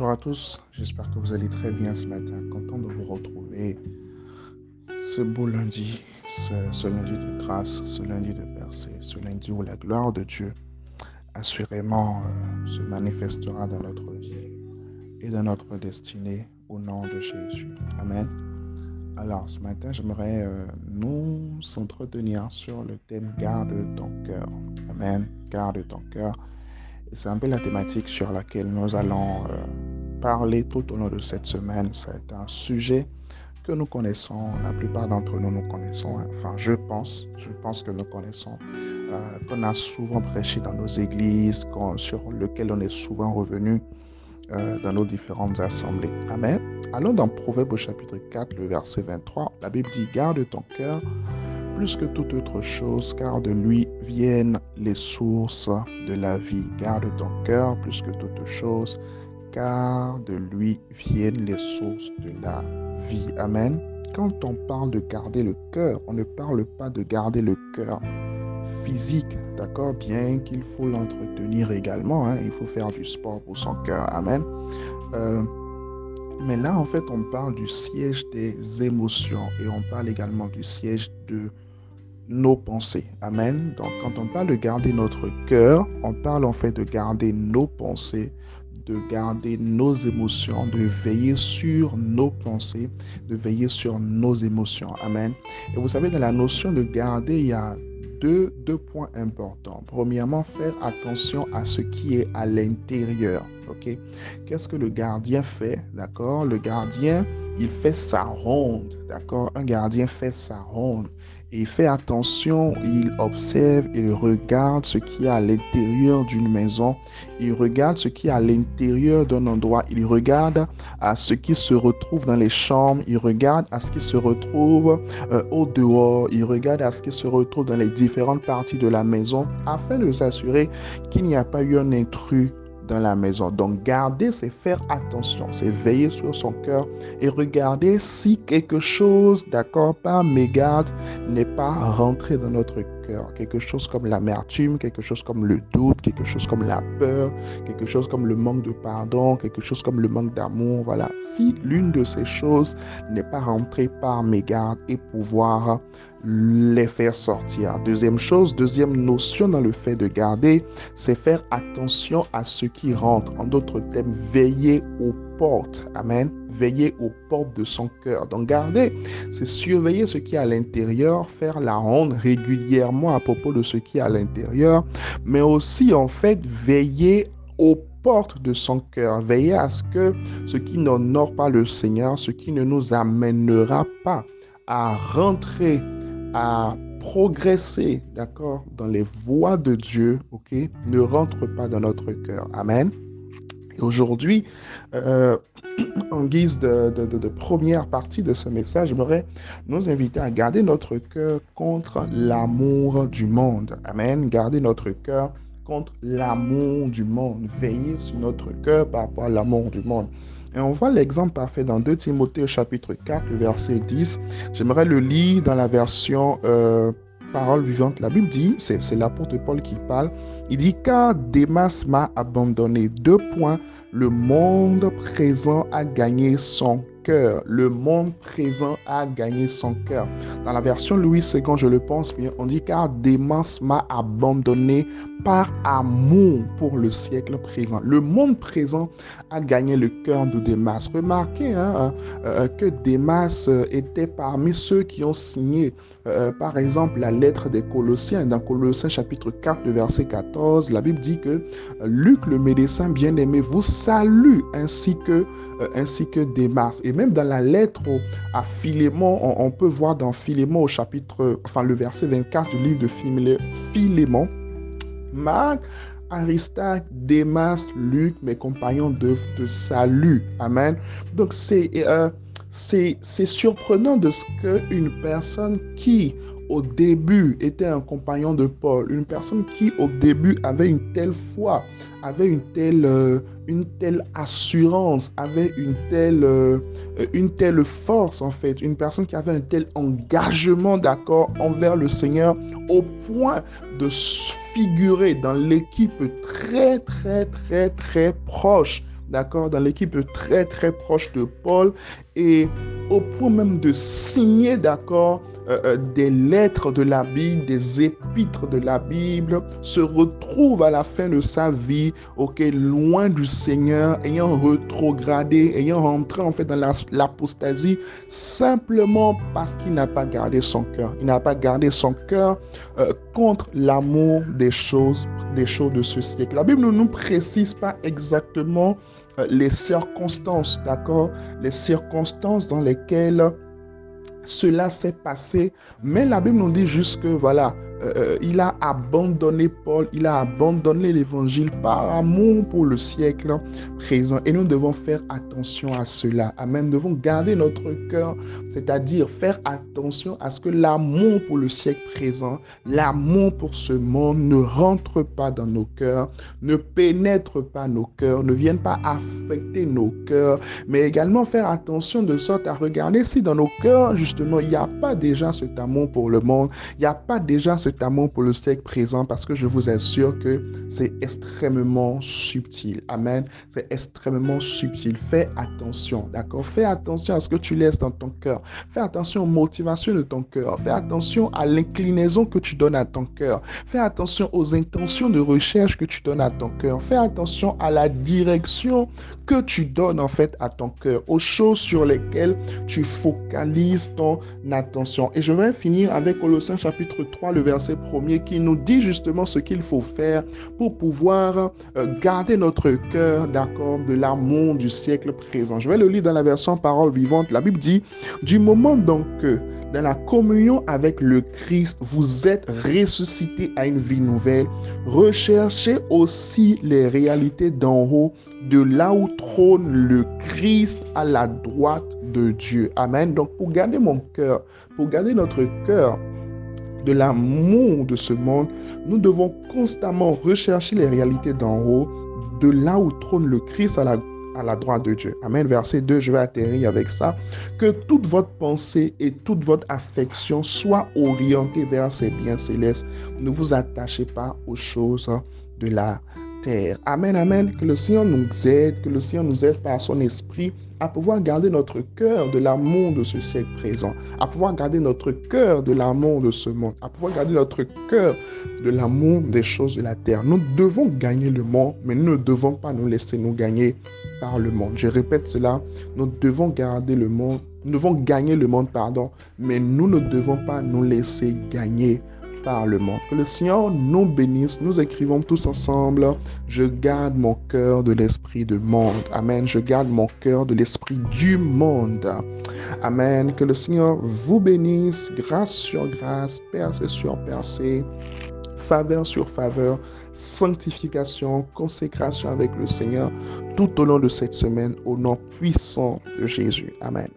Bonjour à tous, j'espère que vous allez très bien ce matin. Content de vous retrouver ce beau lundi, ce, lundi de grâce, ce lundi de percée, ce lundi où la gloire de Dieu assurément euh, se manifestera dans notre vie et dans notre destinée au nom de Jésus. Amen. Alors ce matin, j'aimerais euh, nous entretenir sur le thème Garde ton cœur. Amen. Garde ton cœur. C'est un peu la thématique sur laquelle nous allons euh, parler tout au long de cette semaine. C'est un sujet que nous connaissons, la plupart d'entre nous nous connaissons, enfin je pense, je pense que nous connaissons, euh, qu'on a souvent prêché dans nos églises, sur lequel on est souvent revenu euh, dans nos différentes assemblées. Amen. Allons dans Proverbe au chapitre 4, le verset 23. La Bible dit, garde ton cœur plus que toute autre chose, car de lui viennent les sources de la vie. Garde ton cœur plus que toute chose, car de lui viennent les sources de la vie. Amen. Quand on parle de garder le cœur, on ne parle pas de garder le cœur physique, d'accord Bien qu'il faut l'entretenir également, hein. il faut faire du sport pour son cœur. Amen. Euh, mais là, en fait, on parle du siège des émotions et on parle également du siège de nos pensées. Amen. Donc quand on parle de garder notre cœur, on parle en fait de garder nos pensées, de garder nos émotions, de veiller sur nos pensées, de veiller sur nos émotions. Amen. Et vous savez, dans la notion de garder, il y a deux, deux points importants. Premièrement, faire attention à ce qui est à l'intérieur. OK? Qu'est-ce que le gardien fait? D'accord? Le gardien, il fait sa ronde. D'accord? Un gardien fait sa ronde il fait attention, il observe, il regarde ce qui est à l'intérieur d'une maison, il regarde ce qui est à l'intérieur d'un endroit, il regarde à ce qui se retrouve dans les chambres, il regarde à ce qui se retrouve euh, au dehors, il regarde à ce qui se retrouve dans les différentes parties de la maison afin de s'assurer qu'il n'y a pas eu un intrus la maison. Donc garder, c'est faire attention, c'est veiller sur son cœur et regarder si quelque chose, d'accord, par mégarde, n'est pas rentré dans notre cœur quelque chose comme l'amertume, quelque chose comme le doute, quelque chose comme la peur, quelque chose comme le manque de pardon, quelque chose comme le manque d'amour. Voilà. Si l'une de ces choses n'est pas rentrée par mégarde et pouvoir les faire sortir. Deuxième chose, deuxième notion dans le fait de garder, c'est faire attention à ce qui rentre. En d'autres termes, veiller au Amen. Veiller aux portes de son cœur. Donc garder, c'est surveiller ce qui est à l'intérieur, faire la ronde régulièrement à propos de ce qui est à l'intérieur, mais aussi en fait veiller aux portes de son cœur. Veiller à ce que ce qui n'honore pas le Seigneur, ce qui ne nous amènera pas à rentrer, à progresser, d'accord, dans les voies de Dieu, ok, ne rentre pas dans notre cœur. Amen. Aujourd'hui, euh, en guise de, première partie de ce message, j'aimerais nous inviter à garder notre cœur contre l'amour du monde. Amen. Garder notre cœur contre l'amour du monde. Veiller sur notre cœur par rapport à l'amour du monde. Et on voit l'exemple parfait dans 2 Timothée chapitre 4, verset 10. J'aimerais le lire dans la version euh, parole vivante. La Bible dit, c'est l'apôtre Paul qui parle, il dit car Démas m'a abandonné. Deux points, le monde présent a gagné son Le monde présent a gagné son cœur. Dans la version Louis II, je le pense bien, on dit car Démas m'a abandonné par amour pour le siècle présent. Le monde présent a gagné le cœur de Démas. Remarquez hein, euh, que Démas euh, était parmi ceux qui ont signé, euh, par exemple, la lettre des Colossiens. Dans Colossiens chapitre 4, verset 14, la Bible dit que Luc, le médecin bien-aimé, vous salue ainsi que, ainsi que Démas. Et même dans la lettre à Philémon, on, peut voir dans Philémon au chapitre, enfin le verset 24 du livre de Philémon, Marc, Aristarque, Démas, Luc, mes compagnons de, de salut. Amen. Donc c'est euh, surprenant de ce qu'une personne qui au début était un compagnon de Paul, une personne qui au début avait une telle foi, avait une telle, euh, une telle assurance, avait une telle, euh, une telle force en fait, une personne qui avait un tel engagement d'accord envers le Seigneur au point de figurer dans l'équipe très très très très proche d'accord, dans l'équipe très très proche de Paul et au point même de signer, d'accord, euh, euh, des lettres de la Bible, des épîtres de la Bible, se retrouve à la fin de sa vie, ok, loin du Seigneur, ayant retrogradé, ayant rentré en fait dans l'apostasie, simplement parce qu'il n'a pas gardé son cœur. Il n'a pas gardé son cœur euh, contre l'amour des choses, des choses de ce siècle. La Bible ne nous précise pas exactement les circonstances, d'accord, les circonstances dans lesquelles cela s'est passé, mais la Bible nous dit juste que voilà, euh, il a abandonné Paul, il a abandonné l'évangile par amour pour le siècle présent. Et nous devons faire attention à cela. Amen. Nous devons garder notre cœur, c'est-à-dire faire attention à ce que l'amour pour le siècle présent, l'amour pour ce monde ne rentre pas dans nos cœurs, ne pénètre pas nos cœurs, ne vienne pas affecter nos cœurs, mais également faire attention de sorte à regarder si dans nos cœurs, justement, il n'y a pas déjà cet amour pour le monde, il n'y a pas déjà ce amour pour le siècle présent parce que je vous assure que c'est extrêmement subtil. Amen. C'est extrêmement subtil. Fais attention, d'accord? Fais attention à ce que tu laisses dans ton cœur. Fais attention aux motivations de ton cœur. Fais attention à l'inclinaison que tu donnes à ton cœur. Fais attention aux intentions de recherche que tu donnes à ton cœur. Fais attention à la direction que tu donnes en fait à ton cœur, aux choses sur lesquelles tu focalises ton attention. Et je vais finir avec Colossiens chapitre 3, le verset verset premier qui nous dit justement ce qu'il faut faire pour pouvoir euh, garder notre cœur, d'accord, de l'amour du siècle présent. Je vais le lire dans la version parole vivante. La Bible dit, du moment donc que dans la communion avec le Christ, vous êtes ressuscité à une vie nouvelle. Recherchez aussi les réalités d'en haut, de là où trône le Christ à la droite de Dieu. Amen. Donc pour garder mon cœur, pour garder notre cœur de l'amour de ce monde, nous devons constamment rechercher les réalités d'en haut, de là où trône le Christ à la, à la droite de Dieu. Amen. Verset 2, je vais atterrir avec ça. Que toute votre pensée et toute votre affection soit orientée vers ces biens célestes. Ne vous attachez pas aux choses de la terre. Amen, amen. Que le Seigneur nous aide, que le Seigneur nous aide par son esprit à pouvoir garder notre cœur de l'amour de ce siècle présent, à pouvoir garder notre cœur de l'amour de ce monde, à pouvoir garder notre cœur de l'amour des choses de la terre. Nous devons gagner le monde, mais nous ne devons pas nous laisser nous gagner par le monde. Je répète cela, nous devons garder le monde, nous devons gagner le monde, pardon, mais nous ne devons pas nous laisser gagner Que le Seigneur nous bénisse. Nous écrivons tous ensemble. Je garde mon cœur de l'esprit du monde. Amen. Je garde mon cœur de l'esprit du monde. Amen. Que le Seigneur vous bénisse. Grâce sur grâce, percée sur percée, faveur sur faveur, sanctification, consécration avec le Seigneur tout au long de cette semaine au nom puissant de Jésus. Amen.